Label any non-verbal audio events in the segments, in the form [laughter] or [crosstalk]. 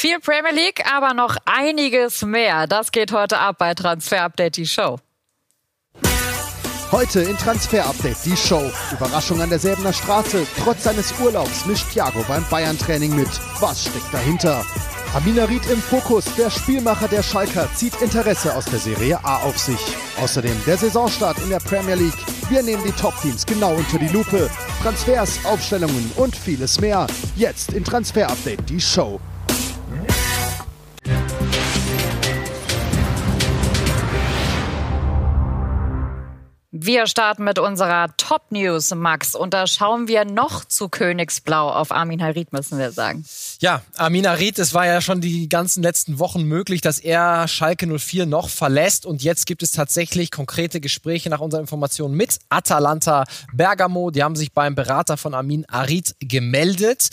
Viel Premier League, aber noch einiges mehr. Das geht heute ab bei Transfer Update, die Show. Heute in Transfer Update die Show. Überraschung an der Säbener Straße. Trotz seines Urlaubs mischt Thiago beim Bayern-Training mit. Was steckt dahinter? Aminarit im Fokus. Der Spielmacher der Schalker zieht Interesse aus der Serie A auf sich. Außerdem der Saisonstart in der Premier League. Wir nehmen die Top-Teams genau unter die Lupe. Transfers, Aufstellungen und vieles mehr. Jetzt in Transfer Update die Show. Wir starten mit unserer Top News, Max. Und da schauen wir noch zu Königsblau auf Armin Harit, müssen wir sagen. Ja, Armin Harit, es war ja schon die ganzen letzten Wochen möglich, dass er Schalke 04 noch verlässt. Und jetzt gibt es tatsächlich konkrete Gespräche nach unseren Informationen mit Atalanta Bergamo. Die haben sich beim Berater von Armin Harit gemeldet.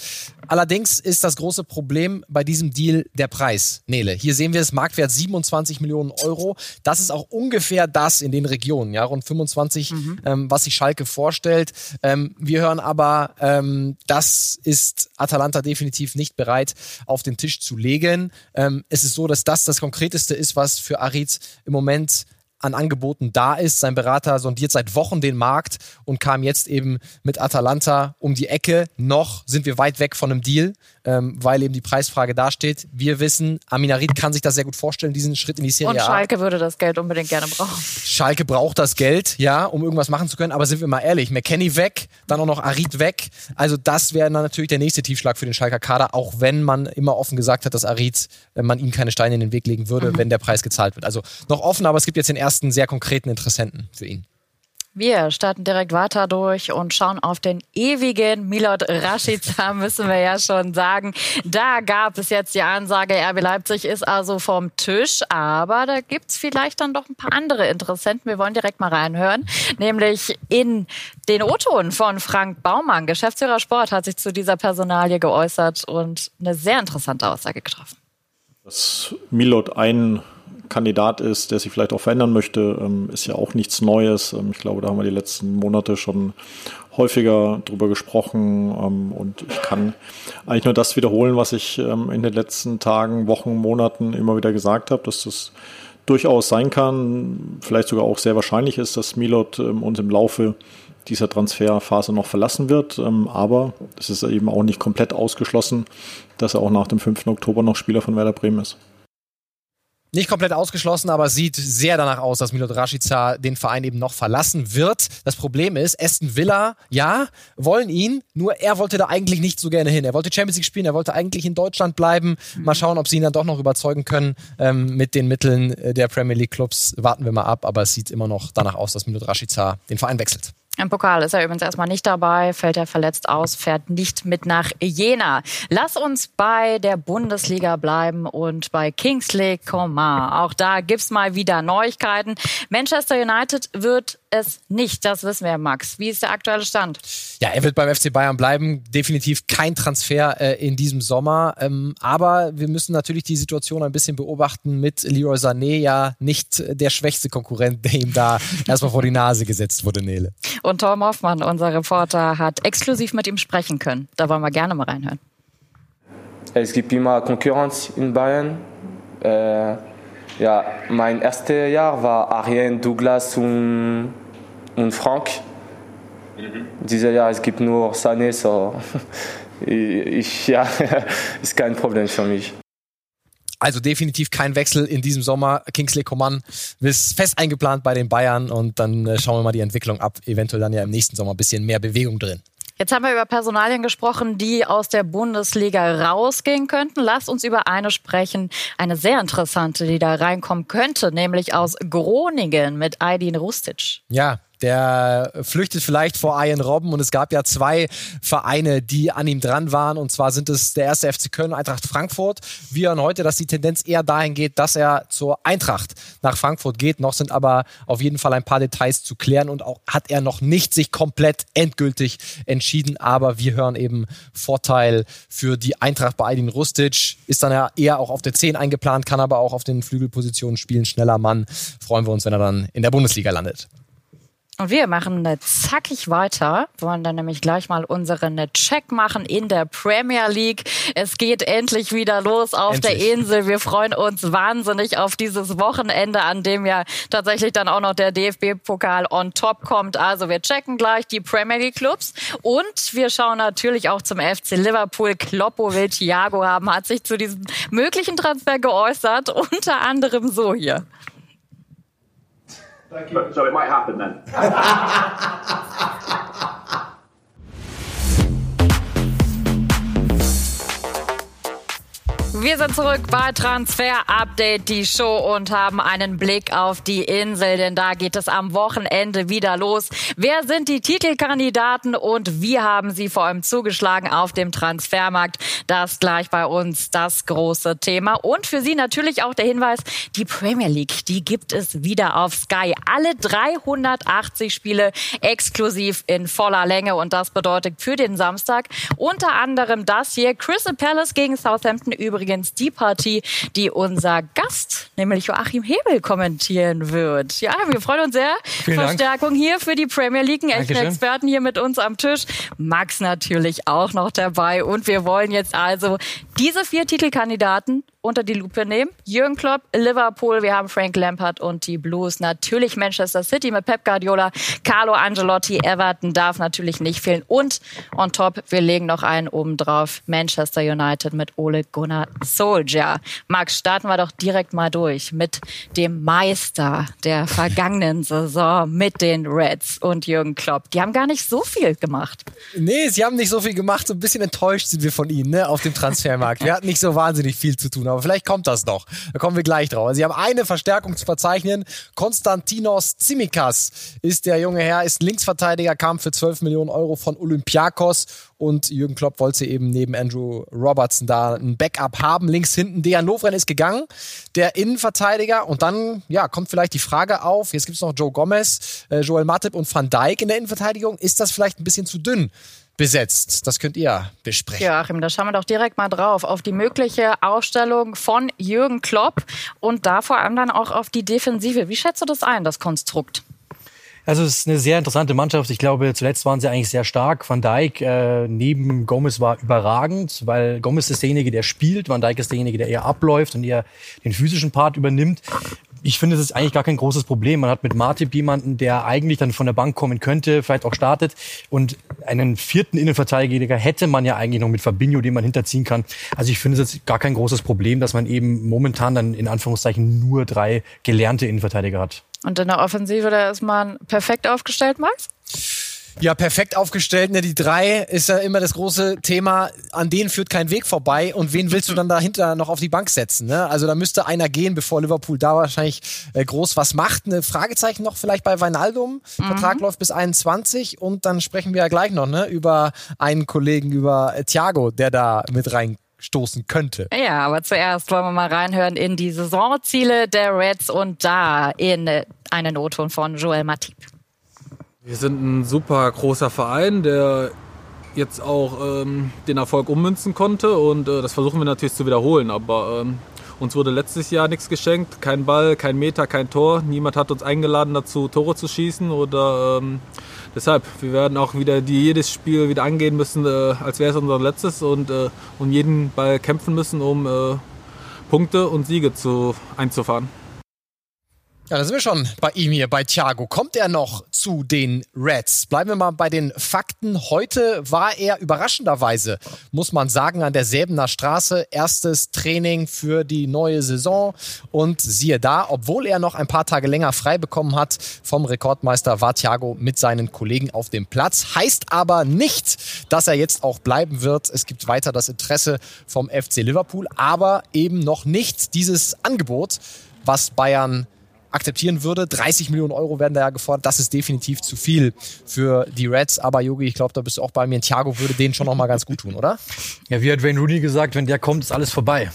Allerdings ist das große Problem bei diesem Deal der Preis. Nele, hier sehen wir es, Marktwert 27 Millionen Euro. Das ist auch ungefähr das in den Regionen, ja, rund 25, mhm. ähm, was sich Schalke vorstellt. Ähm, wir hören aber, ähm, das ist Atalanta definitiv nicht bereit auf den Tisch zu legen. Ähm, es ist so, dass das das Konkreteste ist, was für Arid im Moment an Angeboten da ist. Sein Berater sondiert seit Wochen den Markt und kam jetzt eben mit Atalanta um die Ecke. Noch sind wir weit weg von einem Deal, ähm, weil eben die Preisfrage dasteht. Wir wissen, Aminarit kann sich das sehr gut vorstellen, diesen Schritt in die Serie Und Schalke würde das Geld unbedingt gerne brauchen. Schalke braucht das Geld, ja, um irgendwas machen zu können. Aber sind wir mal ehrlich, McKenny weg, dann auch noch Arid weg. Also das wäre dann natürlich der nächste Tiefschlag für den Schalker Kader, auch wenn man immer offen gesagt hat, dass Arid, wenn man ihm keine Steine in den Weg legen würde, mhm. wenn der Preis gezahlt wird. Also noch offen, aber es gibt jetzt den ersten sehr konkreten Interessenten für ihn. Wir starten direkt weiter durch und schauen auf den ewigen Milot Rashica, müssen wir ja schon sagen. Da gab es jetzt die Ansage, RB Leipzig ist also vom Tisch, aber da gibt es vielleicht dann doch ein paar andere Interessenten. Wir wollen direkt mal reinhören, nämlich in den O-Ton von Frank Baumann. Geschäftsführer Sport hat sich zu dieser Personalie geäußert und eine sehr interessante Aussage getroffen. Dass Milot ein Kandidat ist, der sich vielleicht auch verändern möchte, ähm, ist ja auch nichts Neues. Ähm, ich glaube, da haben wir die letzten Monate schon häufiger drüber gesprochen ähm, und ich kann eigentlich nur das wiederholen, was ich in den letzten Tagen, Wochen, Monaten immer wieder gesagt habe, dass das durchaus sein kann, vielleicht sogar auch sehr wahrscheinlich ist, dass Milot uns im Laufe dieser Transferphase noch verlassen wird. aber es ist eben auch nicht komplett ausgeschlossen, dass er auch nach dem 5. Oktober noch Spieler von Werder Bremen ist. Nicht komplett ausgeschlossen, aber sieht sehr danach aus, dass Milot Rashica den Verein eben noch verlassen wird. Das Problem ist, Aston Villa, ja, wollen ihn, nur er wollte da eigentlich nicht so gerne hin. Er wollte Champions League spielen, er wollte eigentlich in Deutschland bleiben. Mal schauen, ob sie ihn dann doch noch überzeugen können ähm, mit den Mitteln der Premier League Clubs. Warten wir mal ab, aber es sieht immer noch danach aus, dass Milot Rashica den Verein wechselt. Im Pokal ist er übrigens erstmal nicht dabei, fällt er verletzt aus, fährt nicht mit nach Jena. Lass uns bei der Bundesliga bleiben und bei Kingsley Coman. Auch da gibt's mal wieder Neuigkeiten. Manchester United wird es nicht, das wissen wir, Max. Wie ist der aktuelle Stand? Ja, er wird beim FC Bayern bleiben. Definitiv kein Transfer äh, in diesem Sommer. Ähm, aber wir müssen natürlich die Situation ein bisschen beobachten mit Leroy Sané, ja nicht der schwächste Konkurrent, der ihm da [laughs] erstmal vor die Nase gesetzt wurde, Nele. Und Tom Hoffmann, unser Reporter, hat exklusiv mit ihm sprechen können. Da wollen wir gerne mal reinhören. Es gibt immer Konkurrenz in Bayern. Äh, ja, mein erstes Jahr war Arjen, Douglas und, und Frank. Mhm. Dieses Jahr es gibt nur Sané, so [laughs] ich, ja, [laughs] ist kein Problem für mich. Also definitiv kein Wechsel in diesem Sommer. Kingsley Coman ist fest eingeplant bei den Bayern und dann äh, schauen wir mal die Entwicklung ab. Eventuell dann ja im nächsten Sommer ein bisschen mehr Bewegung drin. Jetzt haben wir über Personalien gesprochen, die aus der Bundesliga rausgehen könnten. Lasst uns über eine sprechen, eine sehr interessante, die da reinkommen könnte, nämlich aus Groningen mit Aydin Rustic. Ja, der flüchtet vielleicht vor Ian Robben und es gab ja zwei Vereine, die an ihm dran waren und zwar sind es der erste FC Köln und Eintracht Frankfurt. Wir hören heute, dass die Tendenz eher dahin geht, dass er zur Eintracht nach Frankfurt geht. Noch sind aber auf jeden Fall ein paar Details zu klären und auch hat er noch nicht sich komplett endgültig entschieden, aber wir hören eben Vorteil für die Eintracht bei Aydin Rustic. Ist dann ja eher auch auf der 10 eingeplant, kann aber auch auf den Flügelpositionen spielen, schneller Mann. Freuen wir uns, wenn er dann in der Bundesliga landet. Und wir machen zackig weiter, wollen dann nämlich gleich mal unseren Check machen in der Premier League. Es geht endlich wieder los auf endlich. der Insel. Wir freuen uns wahnsinnig auf dieses Wochenende, an dem ja tatsächlich dann auch noch der DFB-Pokal on top kommt. Also wir checken gleich die Premier League Clubs und wir schauen natürlich auch zum FC Liverpool. Kloppo will Thiago haben, hat sich zu diesem möglichen Transfer geäußert, [laughs] unter anderem so hier. You. So it might happen then. [laughs] Wir sind zurück bei Transfer Update, die Show und haben einen Blick auf die Insel, denn da geht es am Wochenende wieder los. Wer sind die Titelkandidaten und wie haben sie vor allem zugeschlagen auf dem Transfermarkt? Das gleich bei uns das große Thema. Und für Sie natürlich auch der Hinweis, die Premier League, die gibt es wieder auf Sky. Alle 380 Spiele exklusiv in voller Länge und das bedeutet für den Samstag unter anderem das hier Crystal Palace gegen Southampton übrigens übrigens die Partie, die unser Gast, nämlich Joachim Hebel, kommentieren wird. Ja, wir freuen uns sehr. Vielen Verstärkung Dank. hier für die Premier League, einen echten Experten hier mit uns am Tisch. Max natürlich auch noch dabei. Und wir wollen jetzt also diese vier Titelkandidaten unter die Lupe nehmen. Jürgen Klopp, Liverpool, wir haben Frank Lampard und die Blues. Natürlich Manchester City mit Pep Guardiola, Carlo Angelotti, Everton darf natürlich nicht fehlen. Und on top, wir legen noch einen oben drauf. Manchester United mit Ole Gunnar Solskjaer. Max, starten wir doch direkt mal durch mit dem Meister der vergangenen Saison mit den Reds und Jürgen Klopp. Die haben gar nicht so viel gemacht. Nee, sie haben nicht so viel gemacht. So ein bisschen enttäuscht sind wir von ihnen ne, auf dem Transfermarkt. Wir hatten nicht so wahnsinnig viel zu tun aber vielleicht kommt das noch. Da kommen wir gleich drauf. Also sie haben eine Verstärkung zu verzeichnen. Konstantinos Tsimikas ist der junge Herr, ist Linksverteidiger, kam für 12 Millionen Euro von Olympiakos und Jürgen Klopp wollte eben neben Andrew Robertson da ein Backup haben. Links hinten Dejan Lovren ist gegangen, der Innenverteidiger und dann ja kommt vielleicht die Frage auf, jetzt gibt es noch Joe Gomez, äh, Joel Matip und Van Dijk in der Innenverteidigung. Ist das vielleicht ein bisschen zu dünn? Besetzt. Das könnt ihr besprechen. Ja, Achim, da schauen wir doch direkt mal drauf auf die mögliche Aufstellung von Jürgen Klopp und da vor allem dann auch auf die Defensive. Wie schätzt du das ein, das Konstrukt? Also es ist eine sehr interessante Mannschaft. Ich glaube, zuletzt waren sie eigentlich sehr stark. Van Dijk äh, neben Gomez war überragend, weil Gomez ist derjenige, der spielt. Van Dijk ist derjenige, der eher abläuft und eher den physischen Part übernimmt ich finde, es ist eigentlich gar kein großes Problem. Man hat mit Martip jemanden, der eigentlich dann von der Bank kommen könnte, vielleicht auch startet. Und einen vierten Innenverteidiger hätte man ja eigentlich noch mit Fabinho, den man hinterziehen kann. Also ich finde es jetzt gar kein großes Problem, dass man eben momentan dann in Anführungszeichen nur drei gelernte Innenverteidiger hat. Und in der Offensive, da ist man perfekt aufgestellt, Max? Ja, perfekt aufgestellt. Ne, die drei ist ja immer das große Thema. An denen führt kein Weg vorbei. Und wen willst du dann dahinter noch auf die Bank setzen? Ne? Also da müsste einer gehen, bevor Liverpool da wahrscheinlich äh, groß was macht. Eine Fragezeichen noch vielleicht bei Weinaldum. Mhm. Vertrag läuft bis 21. Und dann sprechen wir ja gleich noch ne, über einen Kollegen, über äh, Thiago, der da mit rein stoßen könnte. Ja, aber zuerst wollen wir mal reinhören in die Saisonziele der Reds und da in äh, einen O-Ton von Joel Matip. Wir sind ein super großer Verein, der jetzt auch ähm, den Erfolg ummünzen konnte und äh, das versuchen wir natürlich zu wiederholen. Aber ähm, uns wurde letztes Jahr nichts geschenkt, kein Ball, kein Meter, kein Tor. Niemand hat uns eingeladen dazu, Tore zu schießen oder ähm, deshalb, wir werden auch wieder die, jedes Spiel wieder angehen müssen, äh, als wäre es unser letztes und äh, um jeden Ball kämpfen müssen, um äh, Punkte und Siege zu, einzufahren. Ja, da sind wir schon bei ihm hier, bei Thiago. Kommt er noch zu den Reds? Bleiben wir mal bei den Fakten. Heute war er überraschenderweise, muss man sagen, an der Säbener Straße. Erstes Training für die neue Saison. Und siehe da, obwohl er noch ein paar Tage länger frei bekommen hat vom Rekordmeister, war Thiago mit seinen Kollegen auf dem Platz. Heißt aber nicht, dass er jetzt auch bleiben wird. Es gibt weiter das Interesse vom FC Liverpool, aber eben noch nicht dieses Angebot, was Bayern akzeptieren würde. 30 Millionen Euro werden da ja gefordert. Das ist definitiv zu viel für die Reds. Aber Yogi, ich glaube, da bist du auch bei mir. Thiago würde denen schon noch mal ganz gut tun, oder? Ja, wie hat Wayne Rooney gesagt, wenn der kommt, ist alles vorbei.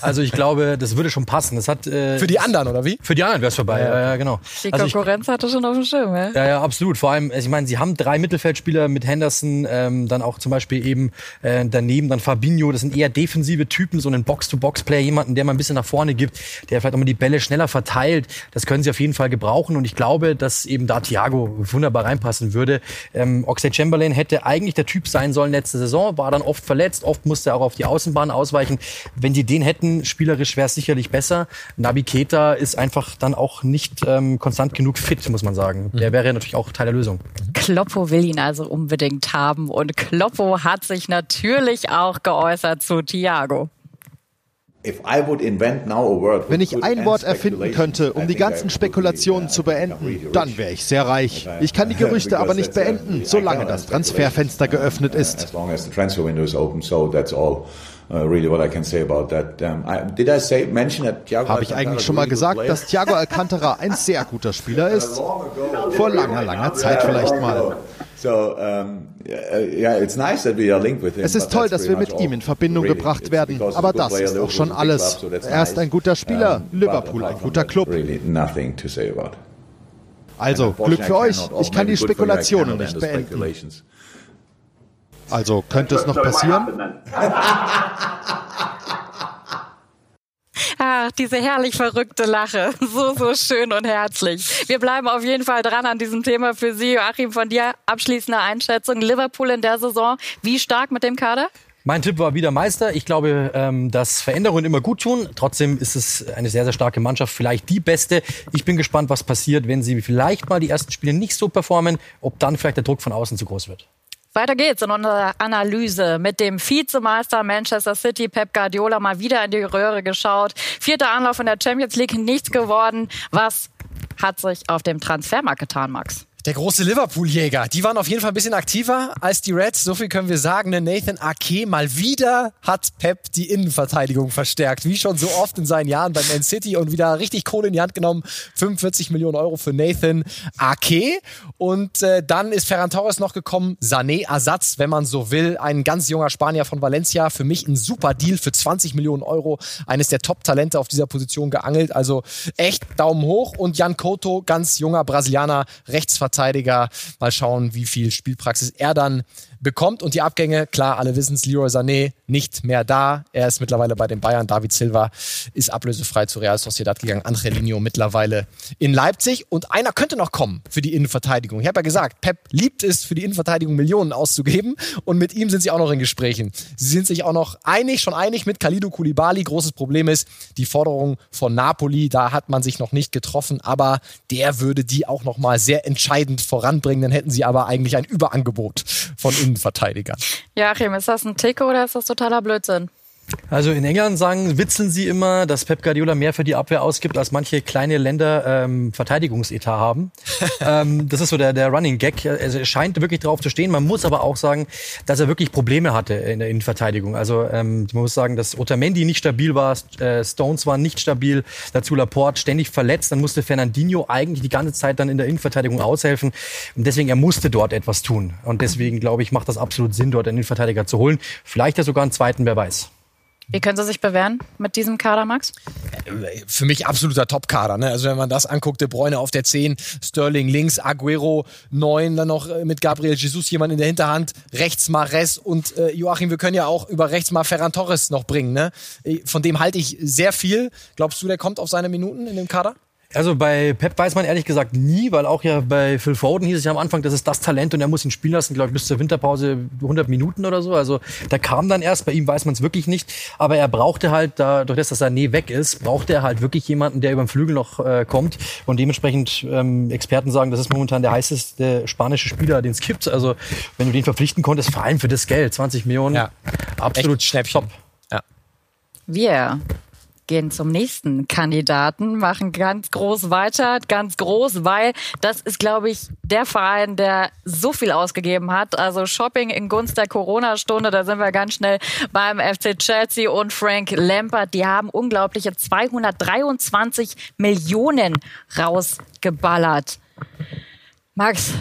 Also ich glaube, das würde schon passen. Das hat, äh, Für die anderen, oder wie? Für die anderen wäre es vorbei, ja, ja, genau. Die Also ich- Konkurrenz hatte schon auf dem Schirm, ja? Ja, ja, absolut. Vor allem, also ich meine, sie haben drei Mittelfeldspieler mit Henderson, ähm, dann auch zum Beispiel eben äh, daneben dann Fabinho. Das sind eher defensive Typen, so einen Box-to-Box-Player, jemanden, der mal ein bisschen nach vorne gibt, der vielleicht auch mal die Bälle schneller verteilt. Das können sie auf jeden Fall gebrauchen und ich glaube, dass eben da Thiago wunderbar reinpassen würde. Ähm, Oxlade Chamberlain hätte eigentlich der Typ sein sollen letzte Saison, war dann oft verletzt, oft musste er auch auf die Außenbahn ausweichen. Wenn die den hätten, spielerisch wäre es sicherlich besser. Nabi Keita ist einfach dann auch nicht ähm, konstant genug fit, muss man sagen. Der wäre natürlich auch Teil der Lösung. Kloppo will ihn also unbedingt haben und Kloppo hat sich natürlich auch geäußert zu Thiago. Wenn ich ein Wort erfinden könnte, um die ganzen Spekulationen zu beenden, dann wäre ich sehr reich. [laughs] Ich kann die Gerüchte aber nicht beenden, solange das Transferfenster geöffnet ist. Habe ich eigentlich schon mal gesagt, dass Thiago Alcantara ein sehr guter Spieler [laughs] ist? Vor langer, langer Zeit vielleicht mal. Es ist toll, dass wir mit ihm in Verbindung gebracht werden, aber das ist auch schon alles. Er ist ein guter Spieler, Liverpool ein guter Club. Also, Glück für euch, ich kann die Spekulationen nicht beenden. Also, könnte es noch passieren? [laughs] Ach, diese herrlich verrückte Lache. [laughs] So, so schön und herzlich. Wir bleiben auf jeden Fall dran an diesem Thema für Sie. Joachim, von dir abschließende Einschätzung. Liverpool in der Saison, wie stark mit dem Kader? Mein Tipp war wieder Meister. Ich glaube, ähm, dass Veränderungen immer gut tun. Trotzdem ist es eine sehr, sehr starke Mannschaft, vielleicht die beste. Ich bin gespannt, was passiert, wenn sie vielleicht mal die ersten Spiele nicht so performen, ob dann vielleicht der Druck von außen zu groß wird. Weiter geht's in unserer Analyse mit dem Vizemeister Manchester City, Pep Guardiola, mal wieder in die Röhre geschaut. Vierter Anlauf in der Champions League, nichts geworden. Was hat sich auf dem Transfermarkt getan, Max? Der große Liverpool-Jäger. Die waren auf jeden Fall ein bisschen aktiver als die Reds. So viel können wir sagen. Ne, Nathan Ake mal wieder hat Pep die Innenverteidigung verstärkt. Wie schon so oft in seinen Jahren bei Man City und wieder richtig Kohle in die Hand genommen. 45 Millionen Euro für Nathan Ake. Und äh, dann ist Ferran Torres noch gekommen. Sané Ersatz, wenn man so will. Ein ganz junger Spanier von Valencia. Für mich ein super Deal für 20 Millionen Euro. Eines der Top-Talente auf dieser Position geangelt. Also echt Daumen hoch. Und Jan Couto, ganz junger Brasilianer, Rechtsverteidiger. Mal schauen, wie viel Spielpraxis er dann bekommt. Und die Abgänge, klar, alle wissen es, Leroy Sané nicht mehr da. Er ist mittlerweile bei den Bayern. David Silva ist ablösefrei zu Real Sociedad gegangen. Angelino mittlerweile in Leipzig. Und einer könnte noch kommen für die Innenverteidigung. Ich habe ja gesagt, Pep liebt es, für die Innenverteidigung Millionen auszugeben. Und mit ihm sind sie auch noch in Gesprächen. Sie sind sich auch noch einig, schon einig mit Khalidou Koulibaly. Großes Problem ist die Forderung von Napoli. Da hat man sich noch nicht getroffen. Aber der würde die auch noch mal sehr entscheidend voranbringen. Dann hätten sie aber eigentlich ein Überangebot von Innenverteidigern. Joachim, ist das ein Tick oder ist das totaler Blödsinn? Also in England sagen, witzeln sie immer, dass Pep Guardiola mehr für die Abwehr ausgibt, als manche kleine Länder ähm, Verteidigungsetat haben. [laughs] ähm, das ist so der, der Running Gag. Also er scheint wirklich drauf zu stehen. Man muss aber auch sagen, dass er wirklich Probleme hatte in der Innenverteidigung. Also ähm, man muss sagen, dass Otamendi nicht stabil war, äh, Stones war nicht stabil, dazu Laporte ständig verletzt. Dann musste Fernandinho eigentlich die ganze Zeit dann in der Innenverteidigung aushelfen. Und deswegen, er musste dort etwas tun. Und deswegen, glaube ich, macht das absolut Sinn, dort einen Innenverteidiger zu holen. Vielleicht ja sogar einen zweiten, wer weiß. Wie können sie sich bewähren mit diesem Kader, Max? Für mich absoluter Top-Kader. Ne? Also wenn man das anguckt, De Bruyne auf der 10, Sterling links, Aguero 9, dann noch äh, mit Gabriel Jesus jemand in der Hinterhand, rechts Mares und äh, Joachim, wir können ja auch über rechts mal Ferran Torres noch bringen. Ne? Von dem halte ich sehr viel. Glaubst du, der kommt auf seine Minuten in dem Kader? Also bei Pep weiß man ehrlich gesagt nie, weil auch ja bei Phil Foden hieß es ja am Anfang, das ist das Talent und er muss ihn spielen lassen, glaube ich, bis zur Winterpause 100 Minuten oder so. Also der kam dann erst, bei ihm weiß man es wirklich nicht. Aber er brauchte halt, dadurch, dass das Sané weg ist, brauchte er halt wirklich jemanden, der über den Flügel noch äh, kommt. Und dementsprechend ähm, Experten sagen, das ist momentan der heißeste spanische Spieler, den es gibt. Also wenn du den verpflichten konntest, vor allem für das Geld, 20 Millionen, Ja. absolut Echt Schnäppchen. top. Wir gehen zum nächsten Kandidaten, machen ganz groß weiter, ganz groß, weil das ist, glaube ich, der Verein, der so viel ausgegeben hat. Also Shopping in Gunst der Corona-Stunde, da sind wir ganz schnell beim FC Chelsea und Frank Lampard. Die haben unglaubliche 223 Millionen rausgeballert. Max,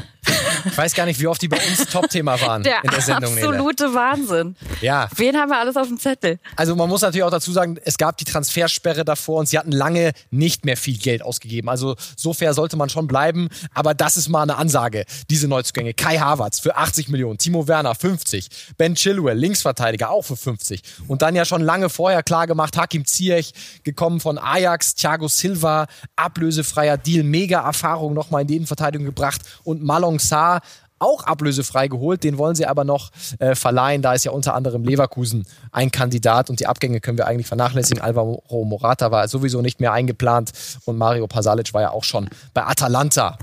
Ich weiß gar nicht, wie oft die bei uns Top-Thema waren der in der Sendung. Nele. absolute Wahnsinn. Ja. Wen haben wir alles auf dem Zettel? Also man muss natürlich auch dazu sagen, es gab die Transfersperre davor und sie hatten lange nicht mehr viel Geld ausgegeben. Also so fair sollte man schon bleiben. Aber das ist mal eine Ansage, diese Neuzugänge. Kai Havertz für 80 Millionen, Timo Werner 50, Ben Chilwell, Linksverteidiger auch für 50. Und dann ja schon lange vorher klar gemacht, Hakim Ziyech, gekommen von Ajax, Thiago Silva, ablösefreier Deal, mega Erfahrung nochmal in die Innenverteidigung gebracht und Malong Sarr auch ablösefrei geholt. Den wollen sie aber noch äh, verleihen. Da ist ja unter anderem Leverkusen ein Kandidat und die Abgänge können wir eigentlich vernachlässigen. Alvaro Morata war sowieso nicht mehr eingeplant und Mario Pasalic war ja auch schon bei Atalanta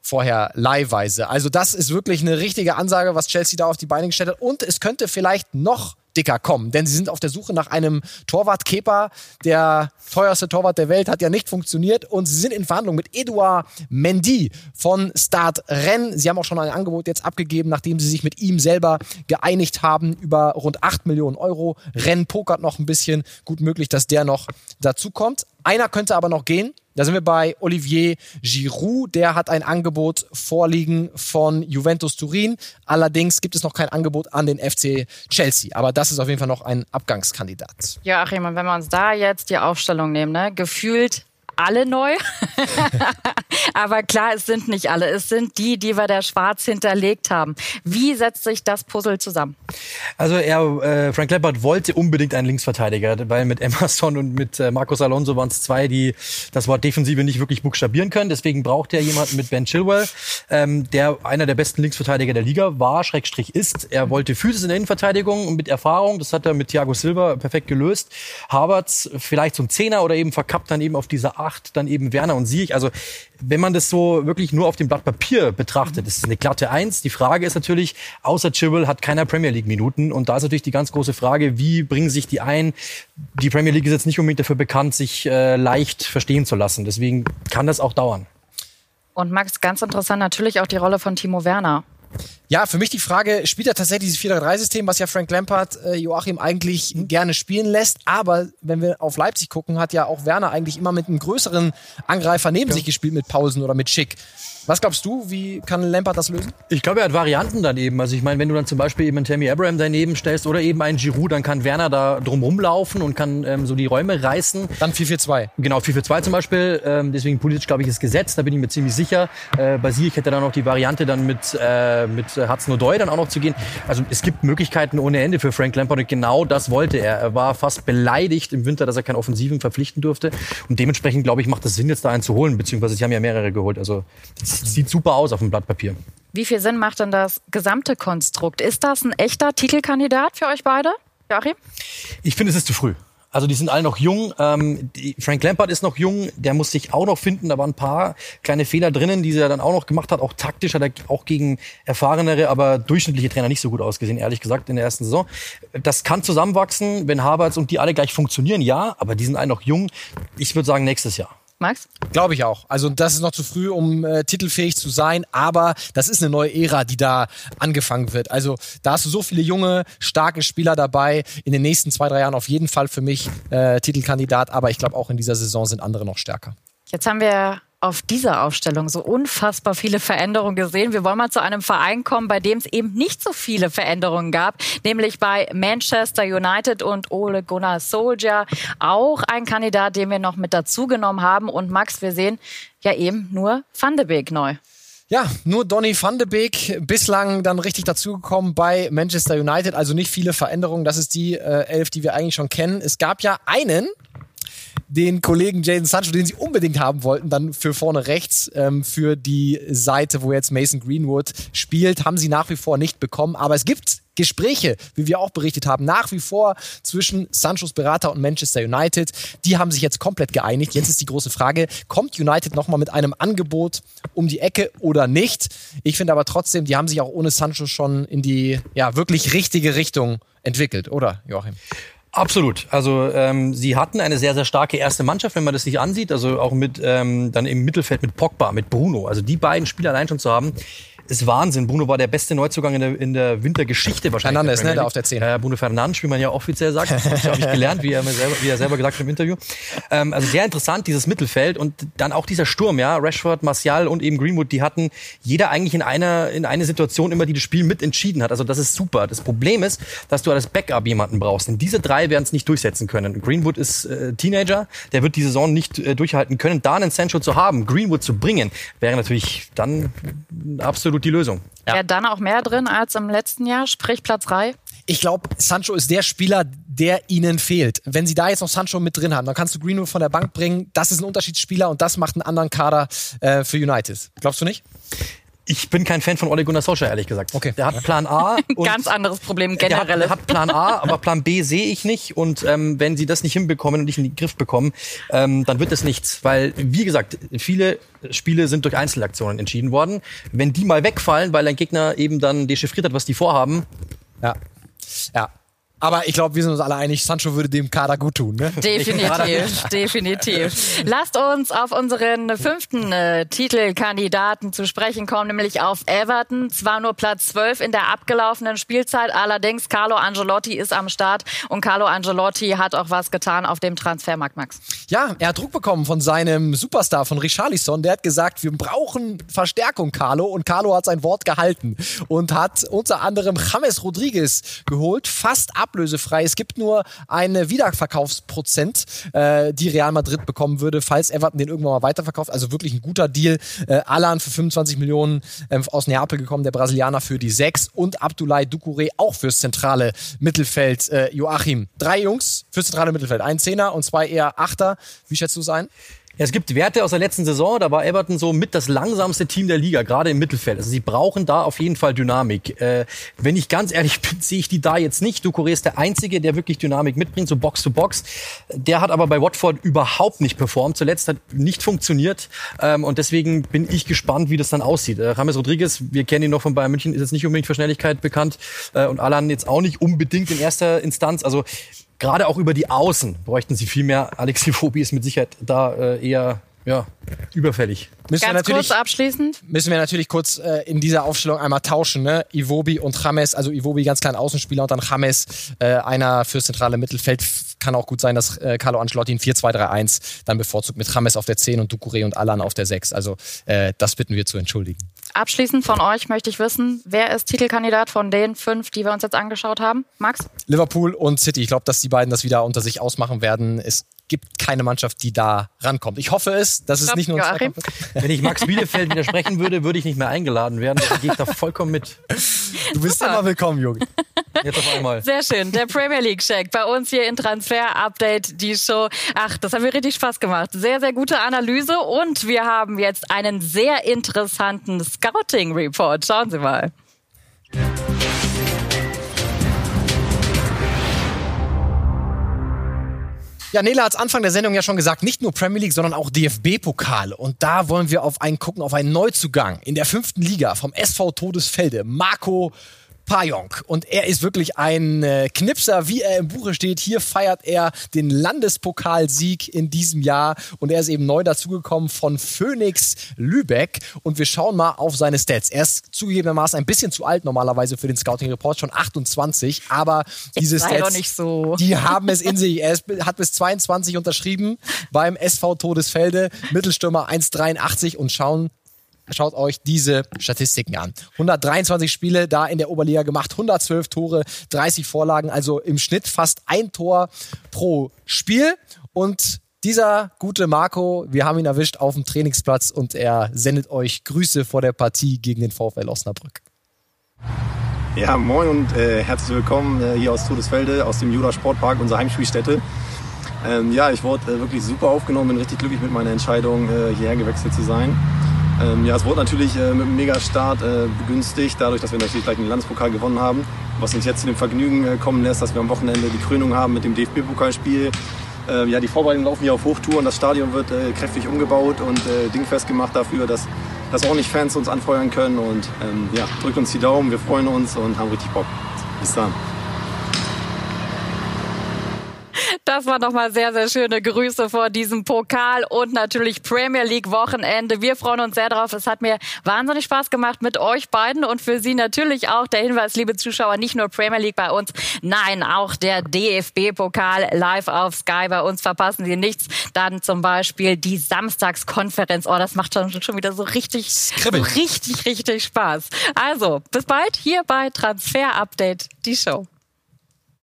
vorher leihweise. Also das ist wirklich eine richtige Ansage, was Chelsea da auf die Beine gestellt hat. Und es könnte vielleicht noch dicker kommen, denn sie sind auf der Suche nach einem Torwart. Kepa, der teuerste Torwart der Welt, hat ja nicht funktioniert und sie sind in Verhandlung mit Edouard Mendy von Start Rennes. Sie haben auch schon ein Angebot jetzt abgegeben, nachdem sie sich mit ihm selber geeinigt haben über rund 8 Millionen Euro. Rennes pokert noch ein bisschen. Gut möglich, dass der noch dazu kommt. Einer könnte aber noch gehen. Da sind wir bei Olivier Giroud. Der hat ein Angebot vorliegen von Juventus Turin. Allerdings gibt es noch kein Angebot an den FC Chelsea. Aber das ist auf jeden Fall noch ein Abgangskandidat. Ja, Achim, und wenn wir uns da jetzt die Aufstellung nehmen, ne? gefühlt alle neu. [laughs] Aber klar, es sind nicht alle. Es sind die, die wir der Schwarz hinterlegt haben. Wie setzt sich das Puzzle zusammen? Also er, äh, Frank Lampard wollte unbedingt einen Linksverteidiger, weil mit [laughs] Emerson und mit äh, Marcos Alonso waren es zwei, die das Wort Defensive nicht wirklich buchstabieren können. Deswegen braucht er jemanden mit Ben Chilwell, ähm, der einer der besten Linksverteidiger der Liga war, Schrägstrich ist. Er wollte Physis in der Innenverteidigung und mit Erfahrung. Das hat er mit Thiago Silva perfekt gelöst. Havertz vielleicht zum Zehner oder eben verkappt dann eben auf diese Acht, dann eben Werner und Sieg. Also wenn man das so wirklich nur auf dem Blatt Papier betrachtet, ist eine glatte Eins. Die Frage ist natürlich, außer Chilwell hat keiner Premier League Minuten. Und da ist natürlich die ganz große Frage, wie bringen sich die ein? Die Premier League ist jetzt nicht unbedingt dafür bekannt, sich äh, leicht verstehen zu lassen. Deswegen kann das auch dauern. Und Max, ganz interessant natürlich auch die Rolle von Timo Werner. Ja, für mich die Frage, spielt er tatsächlich dieses 4-3-3-System, was ja Frank Lampard äh, Joachim eigentlich gerne spielen lässt. Aber wenn wir auf Leipzig gucken, hat ja auch Werner eigentlich immer mit einem größeren Angreifer neben ja. sich gespielt, mit Pausen oder mit Schick. Was glaubst du, wie kann Lampard das lösen? Ich glaube, er hat Varianten daneben. Also ich meine, wenn du dann zum Beispiel eben einen Tammy Abraham daneben stellst oder eben einen Giroud, dann kann Werner da drum rumlaufen und kann ähm, so die Räume reißen. Dann 4-4-2. Genau, 4-4-2 zum Beispiel. Ähm, deswegen politisch, glaube ich, ist gesetzt. Da bin ich mir ziemlich sicher. Äh, bei Sieg hätte dann noch die Variante dann mit, äh, mit Hudson-Odoi dann auch noch zu gehen. Also es gibt Möglichkeiten ohne Ende für Frank Lampard und genau das wollte er. Er war fast beleidigt im Winter, dass er keinen Offensiven verpflichten durfte. Und dementsprechend, glaube ich, macht es Sinn, jetzt da einen zu holen. Beziehungsweise sie haben ja mehrere geholt. Also sieht super aus auf dem Blatt Papier. Wie viel Sinn macht denn das gesamte Konstrukt? Ist das ein echter Titelkandidat für euch beide, Joachim? Ich finde, es ist zu früh. Also die sind alle noch jung. Ähm, die, Frank Lampard ist noch jung, der muss sich auch noch finden. Da waren ein paar kleine Fehler drinnen, die er dann auch noch gemacht hat. Auch taktisch hat er auch gegen erfahrenere, aber durchschnittliche Trainer nicht so gut ausgesehen, ehrlich gesagt, in der ersten Saison. Das kann zusammenwachsen, wenn Havertz und die alle gleich funktionieren, ja, aber die sind alle noch jung. Ich würde sagen, nächstes Jahr. Max? Glaube ich auch. Also das ist noch zu früh, um äh, titelfähig zu sein, aber das ist eine neue Ära, die da angefangen wird. Also da hast du so viele junge, starke Spieler dabei. In den nächsten zwei, drei Jahren auf jeden Fall für mich äh, Titelkandidat, aber ich glaube auch in dieser Saison sind andere noch stärker. Jetzt haben wir auf dieser Aufstellung so unfassbar viele Veränderungen gesehen. Wir wollen mal zu einem Verein kommen, bei dem es eben nicht so viele Veränderungen gab, nämlich bei Manchester United und Ole Gunnar Soldier. Auch ein Kandidat, den wir noch mit dazugenommen haben. Und Max, wir sehen ja eben nur Van de Beek neu. Ja, nur Donny van de Beek bislang dann richtig dazugekommen bei Manchester United. Also nicht viele Veränderungen. Das ist die äh, Elf, die wir eigentlich schon kennen. Es gab ja einen, den Kollegen Jaden Sancho, den sie unbedingt haben wollten, dann für vorne rechts, ähm, für die Seite, wo jetzt Mason Greenwood spielt, haben sie nach wie vor nicht bekommen. Aber es gibt Gespräche, wie wir auch berichtet haben, nach wie vor zwischen Sanchos Berater und Manchester United. Die haben sich jetzt komplett geeinigt. Jetzt ist die große Frage, kommt United nochmal mit einem Angebot um die Ecke oder nicht? Ich finde aber trotzdem, die haben sich auch ohne Sancho schon in die ja wirklich richtige Richtung entwickelt, oder Joachim? Absolut. Also ähm, sie hatten eine sehr, sehr starke erste Mannschaft, wenn man das sich ansieht. Also auch mit ähm, dann im Mittelfeld mit Pogba, mit Bruno. Also die beiden Spieler allein schon zu haben, ist Wahnsinn. Bruno war der beste Neuzugang in der, in der Wintergeschichte wahrscheinlich. Fernandes, ne, da auf der 10. Ja, Bruno Fernandes, wie man ja offiziell sagt. Das habe ich gelernt, wie er, mir selber, wie er selber gesagt hat im Interview. Ähm, also sehr interessant, dieses Mittelfeld und dann auch dieser Sturm, ja. Rashford, Martial und eben Greenwood, die hatten jeder eigentlich in einer, in einer Situation immer, die das Spiel mit entschieden hat. Also das ist super. Das Problem ist, dass du als Backup jemanden brauchst. Denn diese drei werden es nicht durchsetzen können. Greenwood ist äh, Teenager, der wird die Saison nicht äh, durchhalten können. Da einen Sancho zu haben, Greenwood zu bringen, wäre natürlich dann absolut die Lösung. Ja. Wäre dann auch mehr drin als im letzten Jahr, sprich Platz 3? Ich glaube, Sancho ist der Spieler, der ihnen fehlt. Wenn sie da jetzt noch Sancho mit drin haben, dann kannst du Greenwood von der Bank bringen. Das ist ein Unterschiedsspieler und das macht einen anderen Kader äh, für United. Glaubst du nicht? Ich bin kein Fan von Ole Gunnar Solskjaer, ehrlich gesagt. Okay. Der hat Plan A. [laughs] Ganz anderes Problem generell. Der hat, der hat Plan A, aber Plan B sehe ich nicht. Und ähm, wenn sie das nicht hinbekommen und nicht in den Griff bekommen, ähm, dann wird es nichts. Weil, wie gesagt, viele Spiele sind durch Einzelaktionen entschieden worden. Wenn die mal wegfallen, weil ein Gegner eben dann dechiffriert hat, was die vorhaben. Ja. Ja, aber ich glaube, wir sind uns alle einig, Sancho würde dem Kader gut tun. Ne? Definitiv, definitiv. Lasst uns auf unseren fünften äh, Titelkandidaten zu sprechen kommen, nämlich auf Everton. Zwar nur Platz 12 in der abgelaufenen Spielzeit, allerdings Carlo Angelotti ist am Start und Carlo Angelotti hat auch was getan auf dem Transfermarkt, Max. Ja, er hat Druck bekommen von seinem Superstar, von Richarlison. Der hat gesagt, wir brauchen Verstärkung, Carlo. Und Carlo hat sein Wort gehalten und hat unter anderem James Rodriguez geholt, fast ab ablösefrei. Es gibt nur eine Wiederverkaufsprozent, äh, die Real Madrid bekommen würde, falls Everton den irgendwann mal weiterverkauft. Also wirklich ein guter Deal. Äh, Alan für 25 Millionen äh, aus Neapel gekommen, der Brasilianer für die 6 und Abdoulaye Ducouré auch fürs zentrale Mittelfeld. Äh, Joachim, drei Jungs fürs zentrale Mittelfeld. Ein Zehner und zwei eher Achter. Wie schätzt du es ein? Es gibt Werte aus der letzten Saison, da war Everton so mit das langsamste Team der Liga, gerade im Mittelfeld. Also sie brauchen da auf jeden Fall Dynamik. Äh, wenn ich ganz ehrlich [laughs] bin, sehe ich die da jetzt nicht. Ducouré ist der Einzige, der wirklich Dynamik mitbringt, so Box to Box. Der hat aber bei Watford überhaupt nicht performt. Zuletzt hat nicht funktioniert ähm, und deswegen bin ich gespannt, wie das dann aussieht. Äh, James Rodriguez, wir kennen ihn noch von Bayern München, ist jetzt nicht unbedingt für Schnelligkeit bekannt äh, und Alan jetzt auch nicht unbedingt in erster Instanz. Also gerade auch über die Außen bräuchten sie viel mehr. Alexi Phobi ist mit Sicherheit da äh, eher ja, überfällig. Müssen Ganz wir kurz abschließend. Müssen wir natürlich kurz äh, in dieser Aufstellung einmal tauschen. Ne? Iwobi und James, also Iwobi ganz klein Außenspieler und dann James, äh, einer fürs zentrale Mittelfeld. Kann auch gut sein, dass äh, Carlo Ancelotti in 4-2-3-1 dann bevorzugt mit James auf der 10 und Ducouré und Alan auf der 6. Also äh, das bitten wir zu entschuldigen. Abschließend von euch möchte ich wissen, wer ist Titelkandidat von den fünf, die wir uns jetzt angeschaut haben? Max? Liverpool und City. Ich glaube, dass die beiden das wieder unter sich ausmachen werden. Es gibt keine Mannschaft, die da rankommt. Ich hoffe es, dass es nicht nur ein Wenn ich Max Bielefeld widersprechen würde, würde ich nicht mehr eingeladen werden. Da gehe ich da vollkommen mit. Du bist Super. immer willkommen, Junge. Jetzt auf einmal. [laughs] Sehr schön. Der Premier League Check bei uns hier in Transfer Update, die Show. Ach, das hat mir richtig Spaß gemacht. Sehr, sehr gute Analyse und wir haben jetzt einen sehr interessanten Scouting Report. Schauen Sie mal. Ja, Nela hat Anfang der Sendung ja schon gesagt, nicht nur Premier League, sondern auch DFB-Pokal. Und da wollen wir auf einen gucken, auf einen Neuzugang in der fünften Liga vom SV Todesfelde. Marco Pajong. Und er ist wirklich ein äh, Knipser, wie er im Buche steht. Hier feiert er den Landespokalsieg in diesem Jahr. Und er ist eben neu dazugekommen von Phoenix Lübeck. Und wir schauen mal auf seine Stats. Er ist zugegebenermaßen ein bisschen zu alt normalerweise für den Scouting Report, schon 28. Aber diese Stats, so. die haben es in sich. Er ist, hat bis 22 unterschrieben beim SV Todesfelde. Mittelstürmer 1,83 und schauen schaut euch diese Statistiken an. 123 Spiele da in der Oberliga gemacht, 112 Tore, 30 Vorlagen, also im Schnitt fast ein Tor pro Spiel. Und dieser gute Marco, wir haben ihn erwischt auf dem Trainingsplatz und er sendet euch Grüße vor der Partie gegen den VfL Osnabrück. Ja, moin und äh, herzlich willkommen äh, hier aus Todesfelde, aus dem Jura Sportpark, unserer Heimspielstätte. Ähm, ja, ich wurde äh, wirklich super aufgenommen, bin richtig glücklich mit meiner Entscheidung, äh, hierher gewechselt zu sein. Ähm, ja, es wurde natürlich äh, mit einem Megastart äh, begünstigt, dadurch, dass wir natürlich gleich den Landespokal gewonnen haben. Was uns jetzt zu dem Vergnügen äh, kommen lässt, dass wir am Wochenende die Krönung haben mit dem DFB-Pokalspiel. Ähm, ja, die Vorbereitungen laufen hier auf Hochtouren. Das Stadion wird äh, kräftig umgebaut und äh, dingfest gemacht dafür, dass, dass ordentlich Fans uns anfeuern können. Und ähm, ja, drückt uns die Daumen, wir freuen uns und haben richtig Bock. Bis dann. Das war nochmal sehr, sehr schöne Grüße vor diesem Pokal und natürlich Premier League Wochenende. Wir freuen uns sehr drauf. Es hat mir wahnsinnig Spaß gemacht mit euch beiden und für Sie natürlich auch der Hinweis, liebe Zuschauer, nicht nur Premier League bei uns, nein, auch der DFB-Pokal live auf Sky. Bei uns verpassen Sie nichts. Dann zum Beispiel die Samstagskonferenz. Oh, das macht schon, schon wieder so richtig, so richtig, richtig Spaß. Also, bis bald hier bei Transfer Update, die Show.